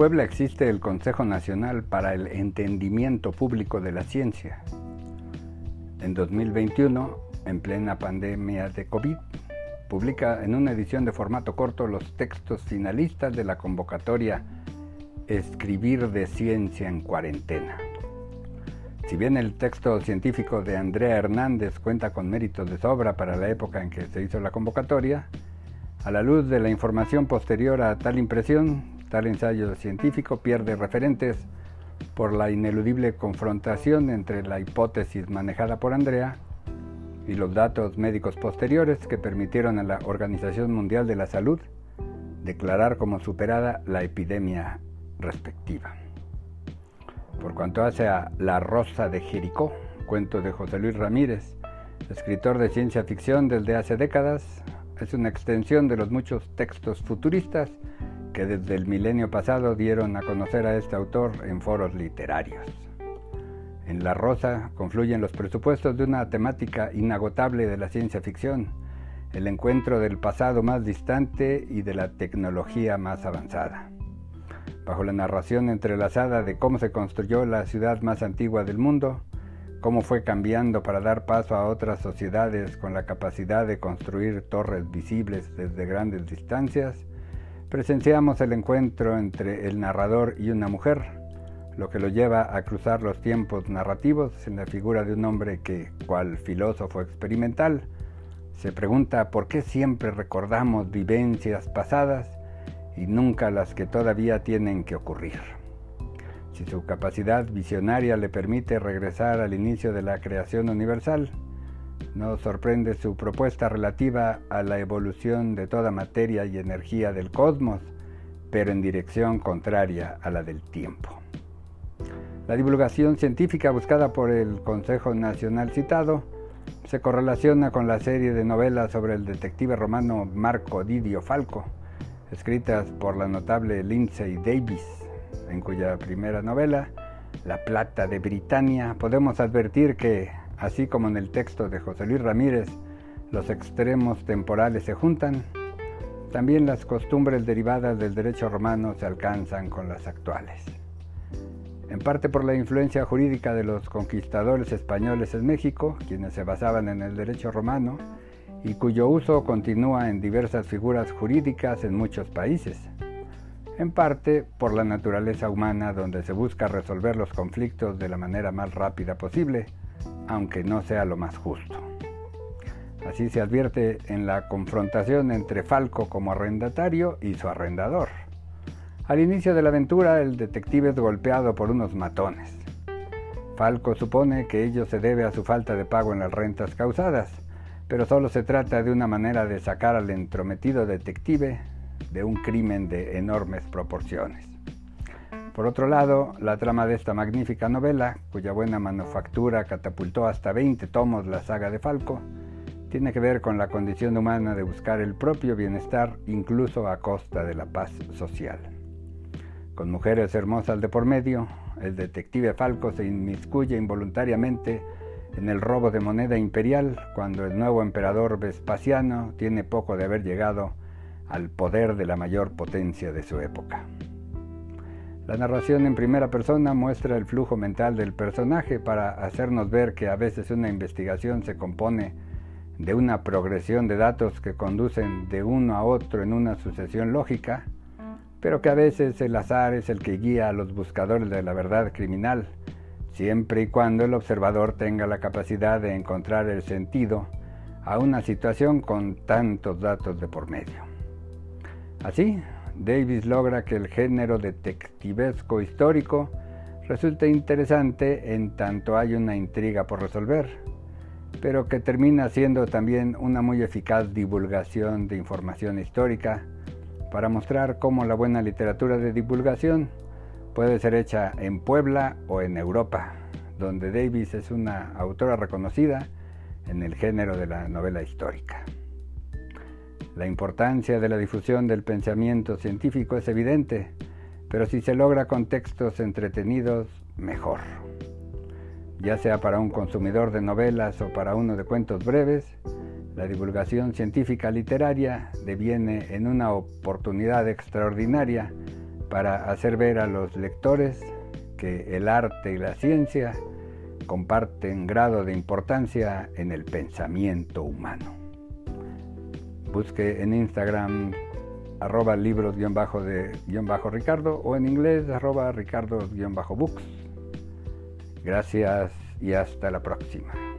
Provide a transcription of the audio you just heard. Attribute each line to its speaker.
Speaker 1: Puebla existe el Consejo Nacional para el Entendimiento Público de la Ciencia. En 2021, en plena pandemia de COVID, publica en una edición de formato corto los textos finalistas de la convocatoria Escribir de Ciencia en Cuarentena. Si bien el texto científico de Andrea Hernández cuenta con méritos de sobra para la época en que se hizo la convocatoria, a la luz de la información posterior a tal impresión, tal ensayo científico pierde referentes por la ineludible confrontación entre la hipótesis manejada por Andrea y los datos médicos posteriores que permitieron a la Organización Mundial de la Salud declarar como superada la epidemia respectiva. Por cuanto hace a La Rosa de Jericó, cuento de José Luis Ramírez, escritor de ciencia ficción desde hace décadas, es una extensión de los muchos textos futuristas desde el milenio pasado dieron a conocer a este autor en foros literarios. En La Rosa confluyen los presupuestos de una temática inagotable de la ciencia ficción, el encuentro del pasado más distante y de la tecnología más avanzada. Bajo la narración entrelazada de cómo se construyó la ciudad más antigua del mundo, cómo fue cambiando para dar paso a otras sociedades con la capacidad de construir torres visibles desde grandes distancias, presenciamos el encuentro entre el narrador y una mujer, lo que lo lleva a cruzar los tiempos narrativos en la figura de un hombre que, cual filósofo experimental, se pregunta por qué siempre recordamos vivencias pasadas y nunca las que todavía tienen que ocurrir. Si su capacidad visionaria le permite regresar al inicio de la creación universal, no sorprende su propuesta relativa a la evolución de toda materia y energía del cosmos, pero en dirección contraria a la del tiempo. La divulgación científica buscada por el Consejo Nacional citado se correlaciona con la serie de novelas sobre el detective romano Marco Didio Falco, escritas por la notable Lindsay Davis, en cuya primera novela, La Plata de Britania, podemos advertir que, así como en el texto de José Luis Ramírez, los extremos temporales se juntan, también las costumbres derivadas del derecho romano se alcanzan con las actuales. En parte por la influencia jurídica de los conquistadores españoles en México, quienes se basaban en el derecho romano, y cuyo uso continúa en diversas figuras jurídicas en muchos países en parte por la naturaleza humana donde se busca resolver los conflictos de la manera más rápida posible, aunque no sea lo más justo. Así se advierte en la confrontación entre Falco como arrendatario y su arrendador. Al inicio de la aventura, el detective es golpeado por unos matones. Falco supone que ello se debe a su falta de pago en las rentas causadas, pero solo se trata de una manera de sacar al entrometido detective de un crimen de enormes proporciones. Por otro lado, la trama de esta magnífica novela, cuya buena manufactura catapultó hasta 20 tomos la saga de Falco, tiene que ver con la condición humana de buscar el propio bienestar incluso a costa de la paz social. Con mujeres hermosas de por medio, el detective Falco se inmiscuye involuntariamente en el robo de moneda imperial cuando el nuevo emperador Vespasiano tiene poco de haber llegado al poder de la mayor potencia de su época. La narración en primera persona muestra el flujo mental del personaje para hacernos ver que a veces una investigación se compone de una progresión de datos que conducen de uno a otro en una sucesión lógica, pero que a veces el azar es el que guía a los buscadores de la verdad criminal, siempre y cuando el observador tenga la capacidad de encontrar el sentido a una situación con tantos datos de por medio. Así, Davis logra que el género detectivesco histórico resulte interesante en tanto hay una intriga por resolver, pero que termina siendo también una muy eficaz divulgación de información histórica para mostrar cómo la buena literatura de divulgación puede ser hecha en Puebla o en Europa, donde Davis es una autora reconocida en el género de la novela histórica. La importancia de la difusión del pensamiento científico es evidente, pero si se logra con textos entretenidos, mejor. Ya sea para un consumidor de novelas o para uno de cuentos breves, la divulgación científica literaria deviene en una oportunidad extraordinaria para hacer ver a los lectores que el arte y la ciencia comparten grado de importancia en el pensamiento humano. Busque en Instagram arroba libros-de-ricardo o en inglés arroba ricardo-books. Gracias y hasta la próxima.